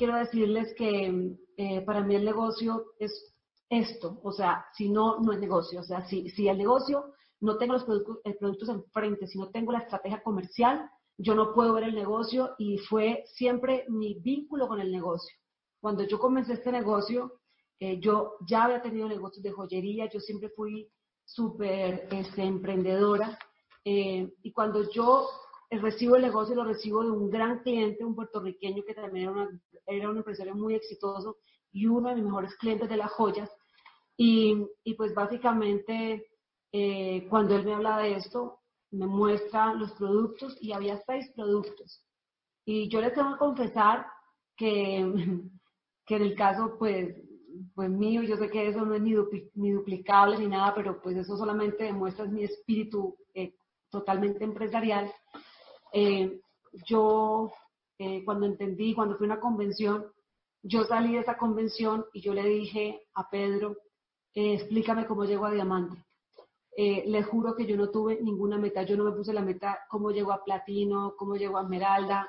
quiero decirles que eh, para mí el negocio es esto, o sea, si no, no es negocio, o sea, si, si el negocio no tengo los productos, eh, productos enfrente, si no tengo la estrategia comercial, yo no puedo ver el negocio y fue siempre mi vínculo con el negocio. Cuando yo comencé este negocio, eh, yo ya había tenido negocios de joyería, yo siempre fui súper este, emprendedora eh, y cuando yo recibo el negocio, lo recibo de un gran cliente, un puertorriqueño que también era, una, era un empresario muy exitoso y uno de mis mejores clientes de las joyas. Y, y pues básicamente eh, cuando él me habla de esto, me muestra los productos y había seis productos. Y yo les tengo que confesar que, que en el caso, pues, pues mío, yo sé que eso no es ni, ni duplicable ni nada, pero pues eso solamente demuestra mi espíritu eh, totalmente empresarial. Eh, yo, cuando entendí, cuando fui a una convención, yo salí de esa convención y yo le dije a Pedro, explícame cómo llego a diamante. Eh, les juro que yo no tuve ninguna meta, yo no me puse la meta cómo llego a platino, cómo llego a esmeralda,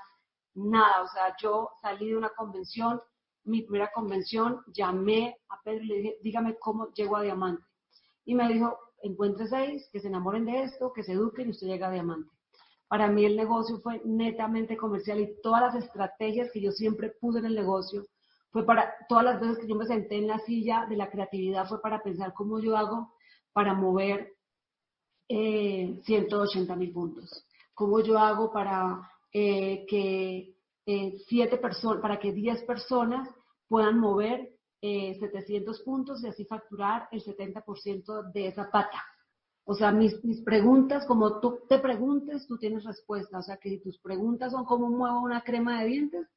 nada, o sea, yo salí de una convención, mi primera convención, llamé a Pedro y le dije, dígame cómo llego a diamante. Y me dijo, encuentre seis, que se enamoren de esto, que se eduquen y usted llega a diamante. Para mí el negocio fue netamente comercial y todas las estrategias que yo siempre puse en el negocio fue para, todas las veces que yo me senté en la silla de la creatividad fue para pensar cómo yo hago para mover 180 eh, mil puntos? ¿Cómo yo hago para eh, que eh, siete personas, para que 10 personas puedan mover 700 puntos y así facturar el 70% de esa pata? O sea, mis, mis, preguntas, como tú te preguntes, tú tienes respuesta. O sea, que si tus preguntas son cómo muevo una crema de dientes,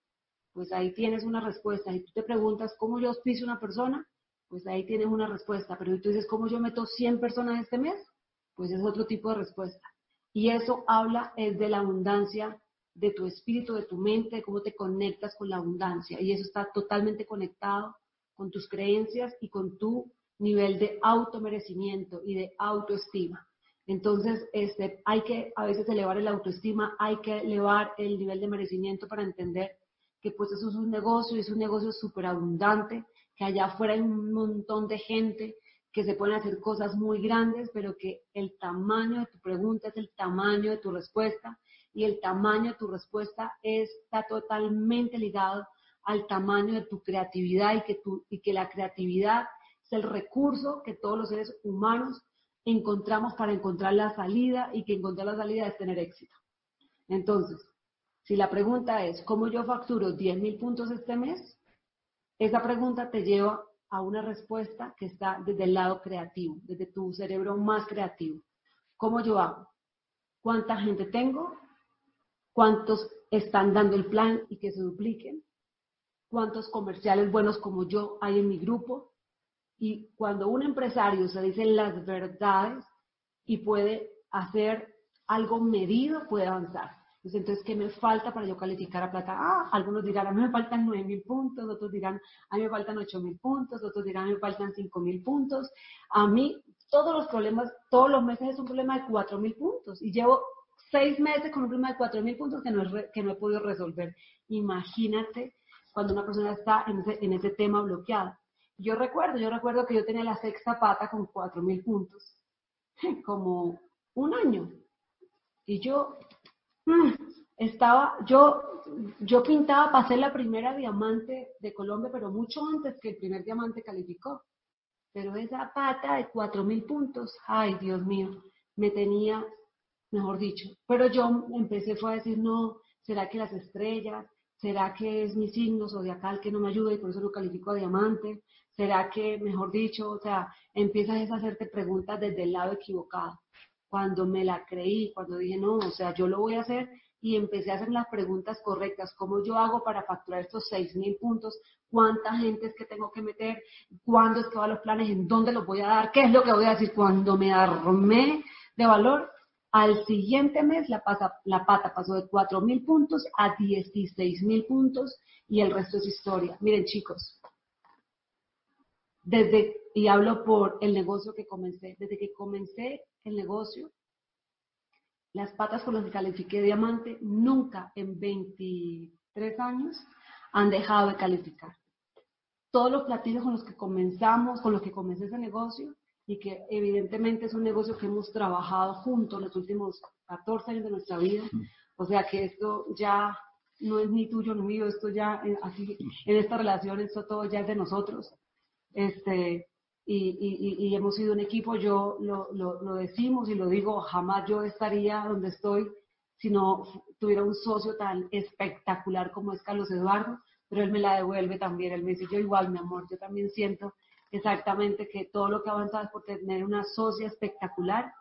pues ahí tienes una respuesta. Si tú te preguntas cómo yo auspicio una persona, pues ahí tienes una respuesta. Pero si tú dices cómo yo meto 100 personas este mes, pues es otro tipo de respuesta. Y eso habla es de la abundancia de tu espíritu, de tu mente, de cómo te conectas con la abundancia. Y eso está totalmente conectado con tus creencias y con tu nivel de automerecimiento y de autoestima. Entonces, este, hay que a veces elevar el autoestima, hay que elevar el nivel de merecimiento para entender que pues eso es un negocio y es un negocio súper abundante, que allá afuera hay un montón de gente que se pueden hacer cosas muy grandes, pero que el tamaño de tu pregunta es el tamaño de tu respuesta y el tamaño de tu respuesta está totalmente ligado al tamaño de tu creatividad y que, tu, y que la creatividad es el recurso que todos los seres humanos encontramos para encontrar la salida y que encontrar la salida es tener éxito. Entonces, si la pregunta es, ¿cómo yo facturo 10 mil puntos este mes? Esa pregunta te lleva a una respuesta que está desde el lado creativo, desde tu cerebro más creativo. ¿Cómo yo hago? ¿Cuánta gente tengo? ¿Cuántos están dando el plan y que se dupliquen? ¿Cuántos comerciales buenos como yo hay en mi grupo? Y cuando un empresario se dice las verdades y puede hacer algo medido, puede avanzar. Entonces, ¿qué me falta para yo calificar a plata? Ah, algunos dirán, a mí me faltan 9 mil puntos, otros dirán, a mí me faltan 8 mil puntos, otros dirán, a mí me faltan 5 mil puntos. A mí, todos los problemas, todos los meses es un problema de 4 mil puntos. Y llevo seis meses con un problema de 4 mil puntos que no, que no he podido resolver. Imagínate cuando una persona está en ese, en ese tema bloqueado. Yo recuerdo, yo recuerdo que yo tenía la sexta pata con 4 mil puntos, como un año. Y yo Mm, estaba, yo, yo pintaba para ser la primera diamante de Colombia, pero mucho antes que el primer diamante calificó. Pero esa pata de cuatro mil puntos, ay Dios mío, me tenía, mejor dicho. Pero yo empecé fue a decir, no, ¿será que las estrellas? ¿Será que es mi signo zodiacal que no me ayuda y por eso lo califico a diamante? ¿Será que, mejor dicho, o sea, empiezas a hacerte preguntas desde el lado equivocado? cuando me la creí, cuando dije, no, o sea, yo lo voy a hacer y empecé a hacer las preguntas correctas, cómo yo hago para facturar estos 6 mil puntos, cuánta gente es que tengo que meter, cuándo es que van los planes, en dónde los voy a dar, qué es lo que voy a decir cuando me armé de valor. Al siguiente mes la, la pata pasó de 4 mil puntos a 16 mil puntos y el resto es historia. Miren chicos, desde, y hablo por el negocio que comencé, desde que comencé el negocio, las patas con las que califiqué diamante, nunca en 23 años han dejado de calificar. Todos los platillos con los que comenzamos, con los que comencé ese negocio, y que evidentemente es un negocio que hemos trabajado juntos los últimos 14 años de nuestra vida, o sea que esto ya no es ni tuyo ni mío, esto ya, eh, así, en esta relación, esto todo ya es de nosotros. Este, y, y, y hemos sido un equipo, yo lo, lo, decimos y lo digo, jamás yo estaría donde estoy si no tuviera un socio tan espectacular como es Carlos Eduardo, pero él me la devuelve también, él me dice, yo igual, mi amor, yo también siento exactamente que todo lo que ha avanzado es por tener una socia espectacular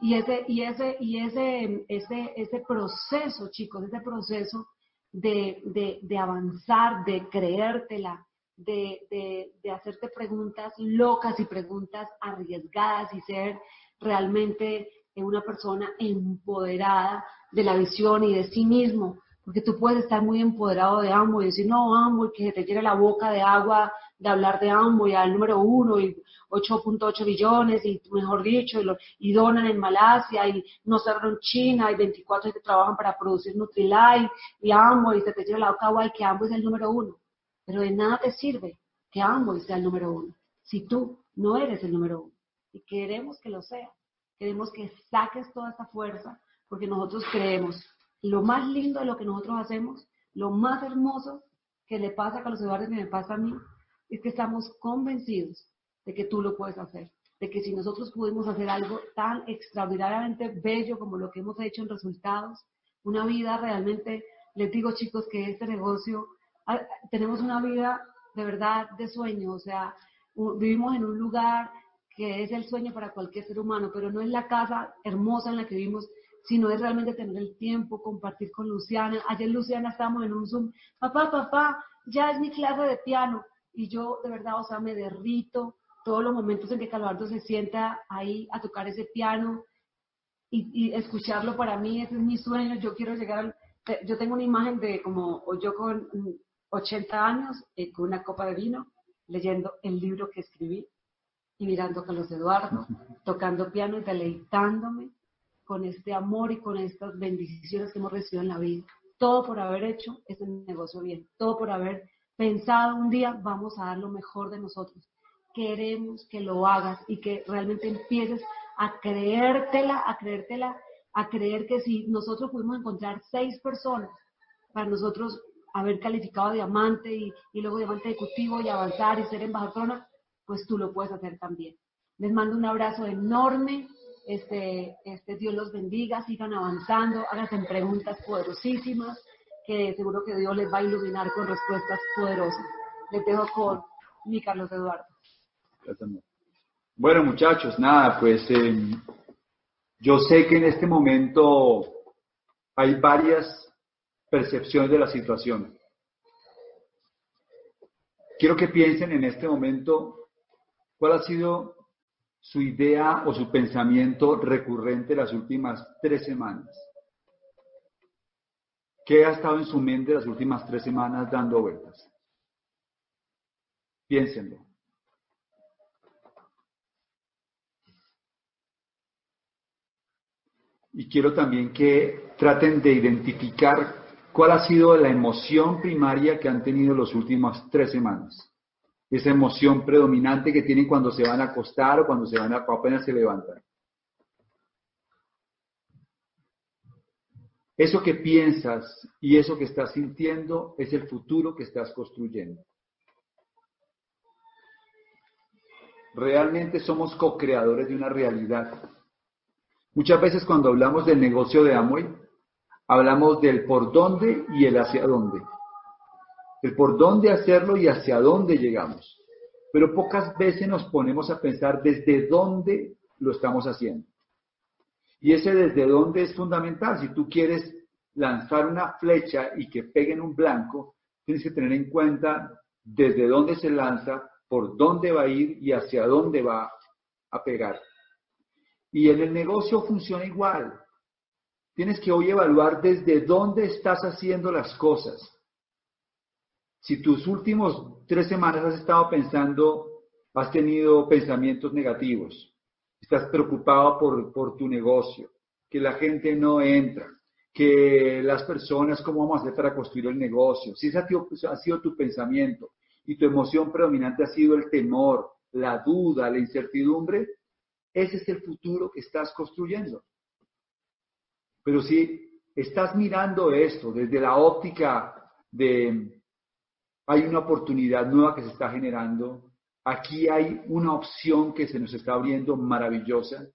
y ese, y ese, y ese, ese, ese proceso, chicos, ese proceso de, de, de avanzar, de creértela, de, de, de, hacerte preguntas locas y preguntas arriesgadas y ser realmente una persona empoderada de la visión y de sí mismo, porque tú puedes estar muy empoderado de ambos y decir, no, ambos, que se te quiere la boca de agua de hablar de ambos y al número uno y 8.8 billones y mejor dicho, y, lo, donan en Malasia y no cerraron China y 24 que trabajan para producir Nutrilite y ambos y se te lleva la boca agua y que ambos es el número uno. Pero de nada te sirve que ambos sea el número uno si tú no eres el número uno. Y queremos que lo sea. Queremos que saques toda esta fuerza porque nosotros creemos lo más lindo de lo que nosotros hacemos, lo más hermoso que le pasa a Carlos Eduardo y me pasa a mí, es que estamos convencidos de que tú lo puedes hacer, de que si nosotros pudimos hacer algo tan extraordinariamente bello como lo que hemos hecho en resultados, una vida realmente, les digo chicos que este negocio, tenemos una vida de verdad de sueño, o sea, vivimos en un lugar que es el sueño para cualquier ser humano, pero no es la casa hermosa en la que vivimos, sino es realmente tener el tiempo, compartir con Luciana. Ayer Luciana estábamos en un Zoom, papá, papá, ya es mi clase de piano. Y yo de verdad, o sea, me derrito todos los momentos en que Calvardo se sienta ahí a tocar ese piano y, escucharlo para mí, ese es mi sueño. Yo quiero llegar yo tengo una imagen de como yo con 80 años, eh, con una copa de vino, leyendo el libro que escribí y mirando a Carlos Eduardo, tocando piano y deleitándome con este amor y con estas bendiciones que hemos recibido en la vida. Todo por haber hecho ese negocio bien, todo por haber pensado un día vamos a dar lo mejor de nosotros. Queremos que lo hagas y que realmente empieces a creértela, a creértela, a creer que si nosotros pudimos encontrar seis personas para nosotros haber calificado diamante y, y luego diamante ejecutivo y avanzar y ser embajadora, pues tú lo puedes hacer también. Les mando un abrazo enorme. Este, este, Dios los bendiga, sigan avanzando, háganse preguntas poderosísimas, que seguro que Dios les va a iluminar con respuestas poderosas. Les dejo con mi Carlos Eduardo. Bueno, muchachos, nada, pues em, yo sé que en este momento hay varias percepciones de la situación. Quiero que piensen en este momento cuál ha sido su idea o su pensamiento recurrente las últimas tres semanas. ¿Qué ha estado en su mente las últimas tres semanas dando vueltas? Piénsenlo. Y quiero también que traten de identificar cuál ha sido la emoción primaria que han tenido las últimas tres semanas esa emoción predominante que tienen cuando se van a acostar o cuando se van a, apenas se levantan. Eso que piensas y eso que estás sintiendo es el futuro que estás construyendo. Realmente somos co-creadores de una realidad. Muchas veces cuando hablamos del negocio de Amway, hablamos del por dónde y el hacia dónde el por dónde hacerlo y hacia dónde llegamos. Pero pocas veces nos ponemos a pensar desde dónde lo estamos haciendo. Y ese desde dónde es fundamental. Si tú quieres lanzar una flecha y que pegue en un blanco, tienes que tener en cuenta desde dónde se lanza, por dónde va a ir y hacia dónde va a pegar. Y en el negocio funciona igual. Tienes que hoy evaluar desde dónde estás haciendo las cosas. Si tus últimos tres semanas has estado pensando, has tenido pensamientos negativos, estás preocupado por, tu negocio, que la gente no entra, que las personas, cómo vamos a hacer para construir el negocio. Si ese ha sido tu pensamiento y tu emoción predominante ha sido el temor, la duda, la incertidumbre, ese es el futuro que estás construyendo. Pero si estás mirando esto desde la óptica de hay una oportunidad nueva que se está generando, aquí hay una opción que se nos está abriendo maravillosa,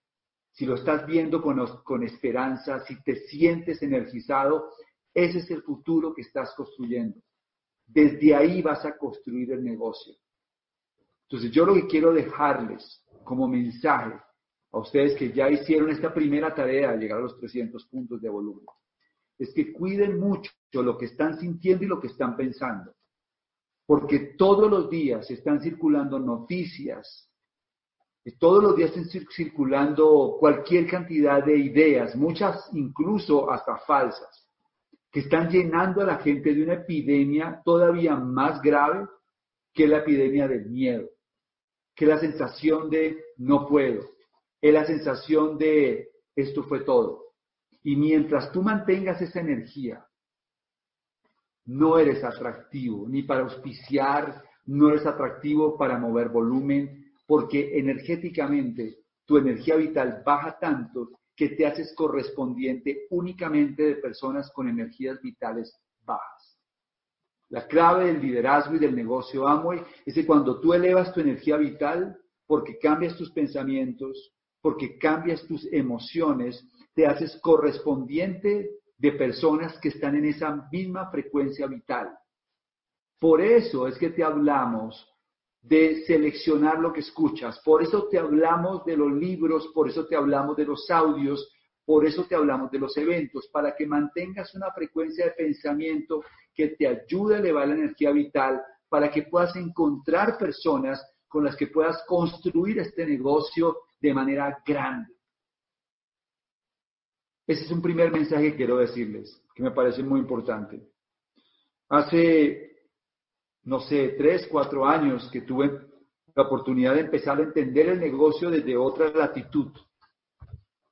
si lo estás viendo con, con esperanza, si te sientes energizado, ese es el futuro que estás construyendo. Desde ahí vas a construir el negocio. Entonces yo lo que quiero dejarles como mensaje a ustedes que ya hicieron esta primera tarea de llegar a los 300 puntos de volumen, es que cuiden mucho lo que están sintiendo y lo que están pensando. Porque todos los días están circulando noticias, todos los días están circulando cualquier cantidad de ideas, muchas incluso hasta falsas, que están llenando a la gente de una epidemia todavía más grave que la epidemia del miedo, que la sensación de no puedo, es la sensación de esto fue todo. Y mientras tú mantengas esa energía, no eres atractivo ni para auspiciar, no eres atractivo para mover volumen, porque energéticamente tu energía vital baja tanto que te haces correspondiente únicamente de personas con energías vitales bajas. La clave del liderazgo y del negocio Amway es que cuando tú elevas tu energía vital, porque cambias tus pensamientos, porque cambias tus emociones, te haces correspondiente de personas que están en esa misma frecuencia vital. Por eso es que te hablamos de seleccionar lo que escuchas. Por eso te hablamos de los libros, por eso te hablamos de los audios, por eso te hablamos de los eventos, para que mantengas una frecuencia de pensamiento que te ayude a elevar la energía vital, para que puedas encontrar personas con las que puedas construir este negocio de manera grande. Ese es un primer mensaje que quiero decirles, que me parece muy importante. Hace no sé, tres, cuatro años que tuve la oportunidad de empezar a entender el negocio desde otra latitud,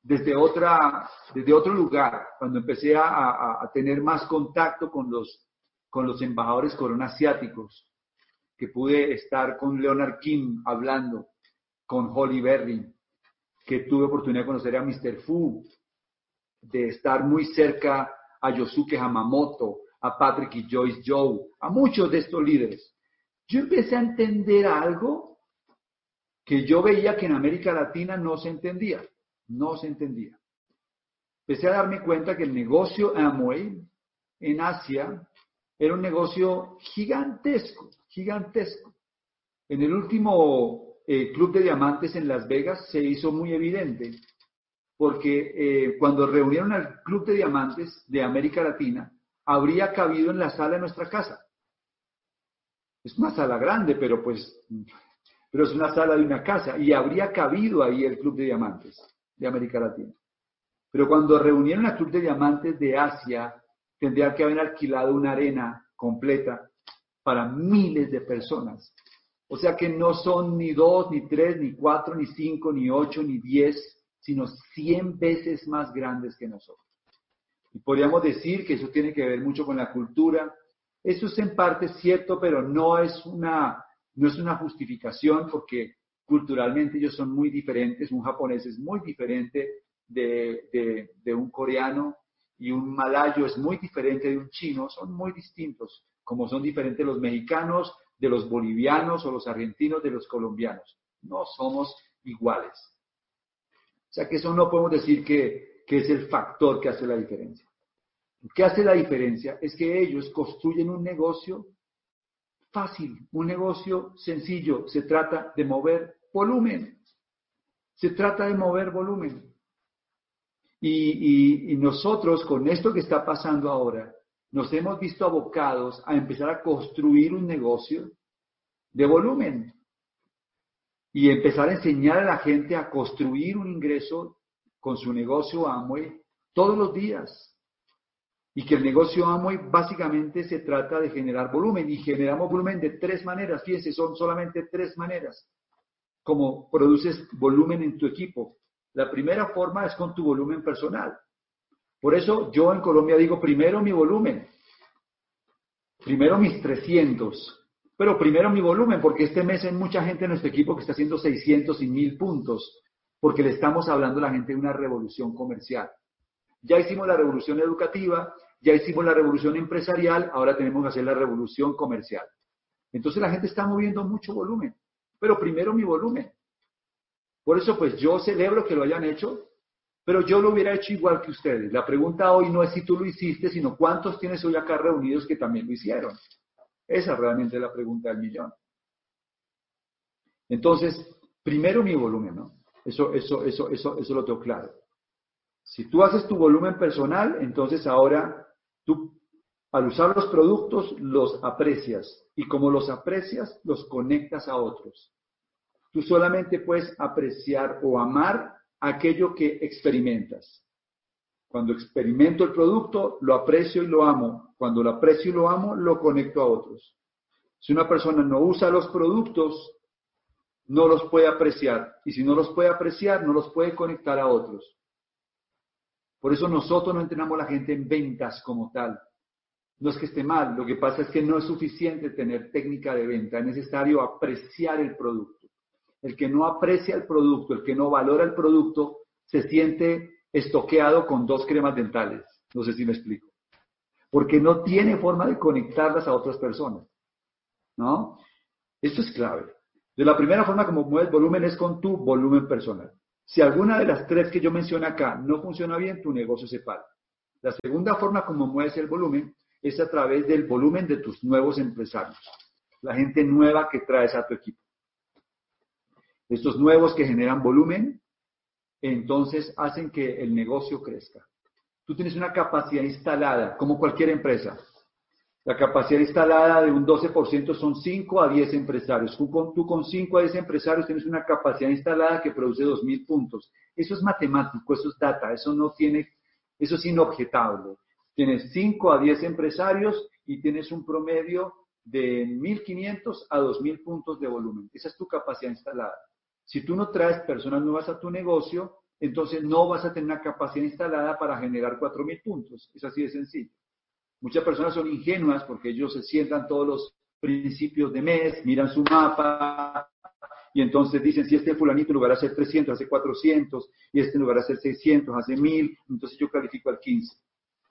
desde, otra, desde otro lugar, cuando empecé a, a, tener más contacto con los, con los embajadores asiáticos, que pude estar con Leonard Kim hablando, con Holly Berry, que tuve oportunidad de conocer a Mr. Fu, de estar muy cerca a Yosuke Hamamoto, a Patrick y Joyce Joe, a muchos de estos líderes. Yo empecé a entender algo que yo veía que en América Latina no se entendía, no se entendía. Empecé a darme cuenta que el negocio Amway en Asia era un negocio gigantesco, gigantesco. En el último eh, Club de Diamantes en Las Vegas se hizo muy evidente, porque eh, cuando reunieron al Club de Diamantes de América Latina, habría cabido en la sala de nuestra casa. Es una sala grande, pero pues, pero es una sala de una casa y habría cabido ahí el Club de Diamantes de América Latina. Pero cuando reunieron al Club de Diamantes de Asia, tendrían que haber alquilado una arena completa para miles de personas. O sea que no son ni dos, ni tres, ni cuatro, ni cinco, ni ocho, ni diez, sino cien veces más grandes que nosotros. Y podríamos decir que eso tiene que ver mucho con la cultura. Eso es en parte cierto, pero no es una, no es una justificación porque culturalmente ellos son muy diferentes. Un japonés es muy diferente de, de un coreano y un malayo es muy diferente de un chino. Son muy distintos, como son diferentes los mexicanos de los bolivianos o los argentinos de los colombianos. No somos iguales. O sea que eso no podemos decir que, que es el factor que hace la diferencia. Lo que hace la diferencia es que ellos construyen un negocio fácil, un negocio sencillo. Se trata de mover volumen. Se trata de mover volumen. Y, y, nosotros con esto que está pasando ahora, nos hemos visto abocados a empezar a construir un negocio de volumen y empezar a enseñar a la gente a construir un ingreso con su negocio Amway todos los días. Y que el negocio Amway básicamente se trata de generar volumen y generamos volumen de tres maneras. Fíjense, son solamente tres maneras como produces volumen en tu equipo. La primera forma es con tu volumen personal. Por eso yo en Colombia digo primero mi volumen, primero mis 300, pero primero mi volumen, porque este mes hay mucha gente en nuestro equipo que está haciendo 600 y 1000 puntos, porque le estamos hablando a la gente de una revolución comercial. Ya hicimos la revolución educativa, ya hicimos la revolución empresarial, ahora tenemos que hacer la revolución comercial. Entonces la gente está moviendo mucho volumen, pero primero mi volumen. Por eso pues yo celebro que lo hayan hecho, pero yo lo hubiera hecho igual que ustedes. La pregunta hoy no es si tú lo hiciste, sino cuántos tienes hoy acá reunidos que también lo hicieron. Esa realmente es la pregunta del millón. Entonces, primero mi volumen, ¿no? Eso, eso, eso, eso, eso lo tengo claro. Si tú haces tu volumen personal, entonces ahora tú, al usar los productos, los aprecias. Y como los aprecias, los conectas a otros. Tú solamente puedes apreciar o amar aquello que experimentas. Cuando experimento el producto, lo aprecio y lo amo. Cuando lo aprecio y lo amo, lo conecto a otros. Si una persona no usa los productos, no los puede apreciar. Y si no los puede apreciar, no los puede conectar a otros. Por eso nosotros no entrenamos a la gente en ventas como tal. No es que esté mal, lo que pasa es que no es suficiente tener técnica de venta, es necesario apreciar el producto. El que no aprecia el producto, el que no valora el producto, se siente estoqueado con dos cremas dentales. No sé si me explico. Porque no tiene forma de conectarlas a otras personas. ¿No? Esto es clave. De la primera forma como mueves volumen es con tu volumen personal. Si alguna de las tres que yo menciono acá no funciona bien, tu negocio se para. La segunda forma como mueves el volumen es a través del volumen de tus nuevos empresarios, la gente nueva que traes a tu equipo. Estos nuevos que generan volumen entonces hacen que el negocio crezca. Tú tienes una capacidad instalada, como cualquier empresa. La capacidad instalada de un 12% son 5 a 10 empresarios. Tú con, tú con 5 a 10 empresarios tienes una capacidad instalada que produce 2.000 puntos. Eso es matemático, eso es data, eso no tiene, eso es inobjetable. Tienes 5 a 10 empresarios y tienes un promedio de 1.500 a 2.000 puntos de volumen. Esa es tu capacidad instalada. Si tú no traes personas nuevas a tu negocio, entonces no vas a tener una capacidad instalada para generar 4.000 puntos. Es así de sencillo. Muchas personas son ingenuas porque ellos se sientan todos los principios de mes, miran su mapa y entonces dicen, si este fulanito en lugar de hacer 300 hace 400 y este en lugar de hacer 600 hace 1000, entonces yo califico al 15.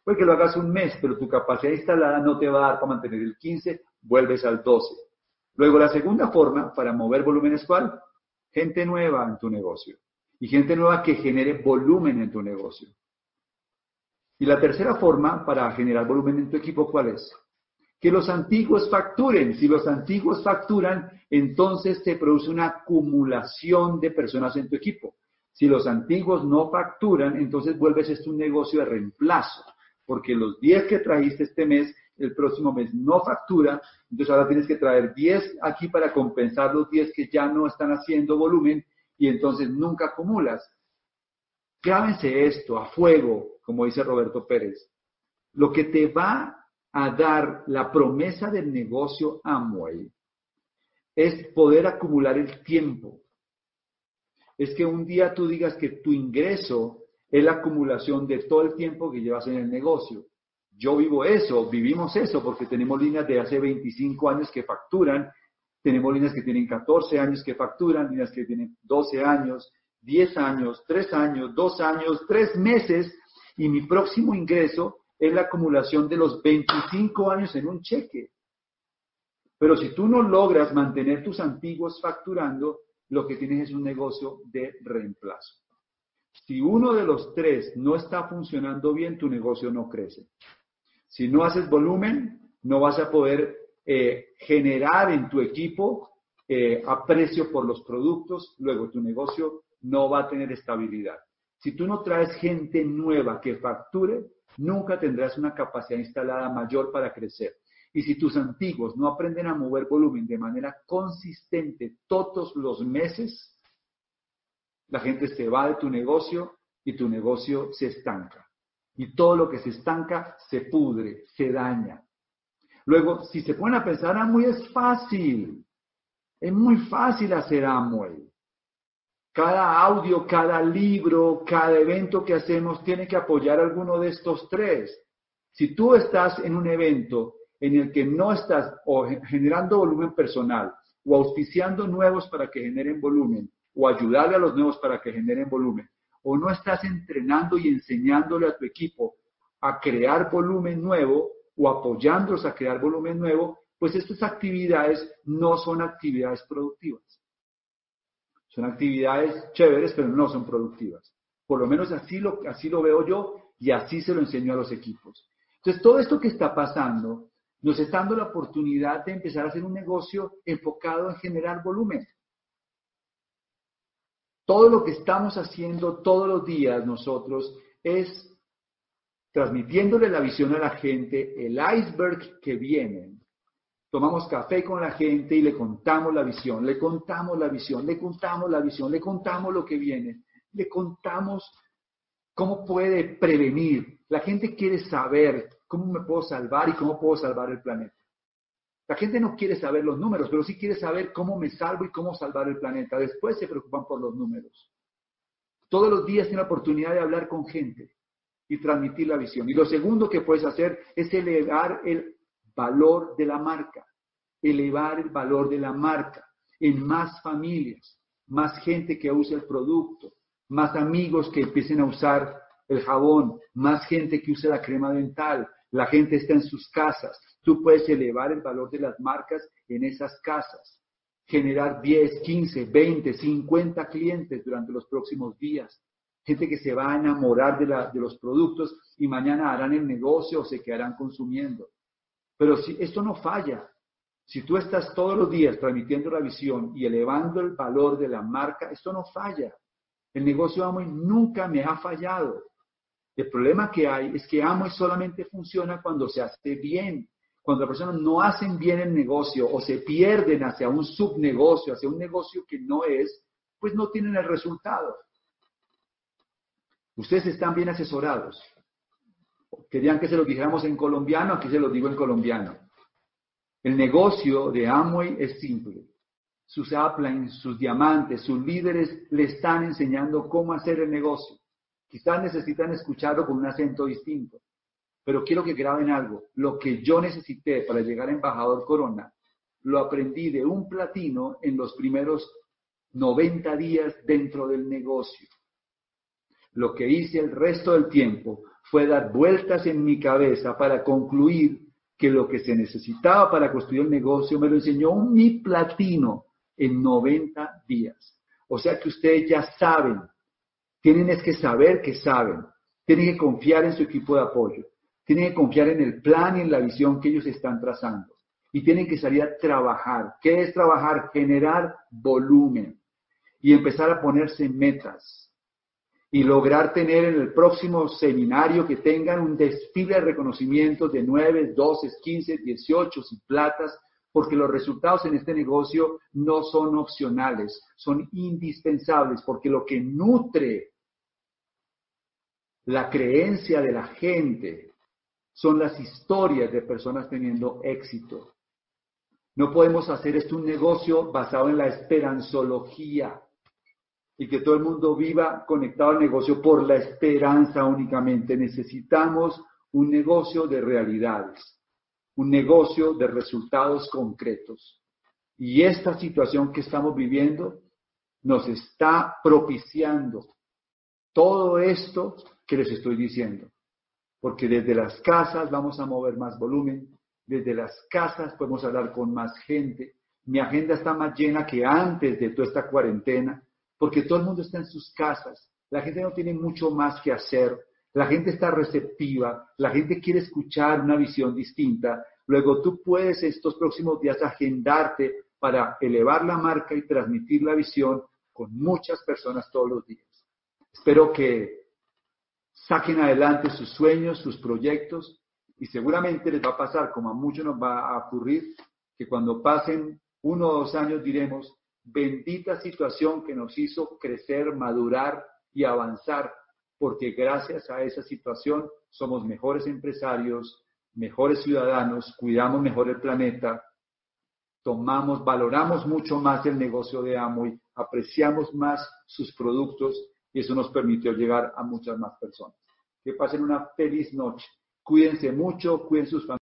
Puede que lo hagas un mes, pero tu capacidad instalada no te va a dar para mantener el 15, vuelves al 12. Luego la segunda forma para mover volumen es cuál? Gente nueva en tu negocio y gente nueva que genere volumen en tu negocio. Y la tercera forma para generar volumen en tu equipo, ¿cuál es? Que los antiguos facturen. Si los antiguos facturan, entonces se produce una acumulación de personas en tu equipo. Si los antiguos no facturan, entonces vuelves esto un negocio de reemplazo, porque los 10 que trajiste este mes el próximo mes no factura, entonces ahora tienes que traer 10 aquí para compensar los 10 que ya no están haciendo volumen y entonces nunca acumulas. Clávense esto a fuego, como dice Roberto Pérez. Lo que te va a dar la promesa del negocio Amway es poder acumular el tiempo. Es que un día tú digas que tu ingreso es la acumulación de todo el tiempo que llevas en el negocio. Yo vivo eso, vivimos eso, porque tenemos líneas de hace 25 años que facturan, tenemos líneas que tienen 14 años que facturan, líneas que tienen 12 años, 10 años, 3 años, 2 años, 3 meses, y mi próximo ingreso es la acumulación de los 25 años en un cheque. Pero si tú no logras mantener tus antiguos facturando, lo que tienes es un negocio de reemplazo. Si uno de los tres no está funcionando bien, tu negocio no crece. Si no haces volumen, no vas a poder eh, generar en tu equipo eh, aprecio por los productos, luego tu negocio no va a tener estabilidad. Si tú no traes gente nueva que facture, nunca tendrás una capacidad instalada mayor para crecer. Y si tus antiguos no aprenden a mover volumen de manera consistente todos los meses, la gente se va de tu negocio y tu negocio se estanca. Y todo lo que se estanca se pudre, se daña. Luego, si se ponen a pensar, Amway es fácil. Es muy fácil hacer Amway. Cada audio, cada libro, cada evento que hacemos tiene que apoyar alguno de estos tres. Si tú estás en un evento en el que no estás o generando volumen personal o auspiciando nuevos para que generen volumen o ayudarle a los nuevos para que generen volumen, o no estás entrenando y enseñándole a tu equipo a crear volumen nuevo o apoyándolos a crear volumen nuevo, pues estas actividades no son actividades productivas. Son actividades chéveres, pero no son productivas. Por lo menos así lo, así lo veo yo y así se lo enseño a los equipos. Entonces, todo esto que está pasando nos está dando la oportunidad de empezar a hacer un negocio enfocado en generar volumen. Todo lo que estamos haciendo todos los días nosotros es transmitiéndole la visión a la gente, el iceberg que viene. Tomamos café con la gente y le contamos la visión, le contamos la visión, le contamos la visión, le contamos lo que viene, le contamos cómo puede prevenir. La gente quiere saber cómo me puedo salvar y cómo puedo salvar el planeta. La gente no quiere saber los números, pero sí quiere saber cómo me salvo y cómo salvar el planeta. Después se preocupan por los números. Todos los días tiene la oportunidad de hablar con gente y transmitir la visión. Y lo segundo que puedes hacer es elevar el valor de la marca. Elevar el valor de la marca en más familias, más gente que use el producto, más amigos que empiecen a usar el jabón, más gente que use la crema dental, la gente está en sus casas. Tú puedes elevar el valor de las marcas en esas casas, generar 10, 15, 20, 50 clientes durante los próximos días. Gente que se va a enamorar de, de los productos y mañana harán el negocio o se quedarán consumiendo. Pero si esto no falla, si tú estás todos los días transmitiendo la visión y elevando el valor de la marca, esto no falla. El negocio Amway nunca me ha fallado. El problema que hay es que Amway solamente funciona cuando se hace bien. Cuando las personas no hacen bien el negocio o se pierden hacia un subnegocio, hacia un negocio que no es, pues no tienen el resultado. Ustedes están bien asesorados. Querían que se lo dijéramos en colombiano, aquí se lo digo en colombiano. El negocio de Amway es simple. Sus uplines, sus diamantes, sus líderes le están enseñando cómo hacer el negocio. Quizás necesitan escucharlo con un acento distinto, pero quiero que graben algo. Lo que yo necesité para llegar a embajador Corona, lo aprendí de un platino en los primeros 90 días dentro del negocio. Lo que hice el resto del tiempo fue dar vueltas en mi cabeza para concluir que lo que se necesitaba para construir el negocio me lo enseñó mi platino en 90 días. O sea que ustedes ya saben tienen es que saber que saben. Tienen que confiar en su equipo de apoyo. Tienen que confiar en el plan y en la visión que ellos están trazando. Y tienen que salir a trabajar. ¿Qué es trabajar? Generar volumen. Y empezar a ponerse metas. Y lograr tener en el próximo seminario que tengan un desfile de reconocimientos de 9, 12, 15, 18 y platas porque los resultados en este negocio no son opcionales, son indispensables, porque lo que nutre la creencia de la gente, son las historias de personas teniendo éxito. No podemos hacer esto un negocio basado en la esperanzología y que todo el mundo viva conectado al negocio por la esperanza únicamente. Necesitamos un negocio de realidades, un negocio de resultados concretos. Y esta situación que estamos viviendo nos está propiciando todo esto que les estoy diciendo. Porque desde las casas vamos a mover más volumen, desde las casas podemos hablar con más gente. Mi agenda está más llena que antes de toda esta cuarentena, porque todo el mundo está en sus casas. La gente no tiene mucho más que hacer. La gente está receptiva, la gente quiere escuchar una visión distinta. Luego tú puedes estos próximos días agendarte para elevar la marca y transmitir la visión con muchas personas todos los días. Espero que saquen adelante sus sueños, sus proyectos, y seguramente les va a pasar, como a muchos nos va a ocurrir, que cuando pasen uno o dos años diremos, bendita situación que nos hizo crecer, madurar y avanzar, porque gracias a esa situación somos mejores empresarios, mejores ciudadanos, cuidamos mejor el planeta tomamos, valoramos mucho más el negocio de Amway, apreciamos más sus productos y eso nos permitió llegar a muchas más personas. Que pasen una feliz noche. Cuídense mucho, cuiden sus familias.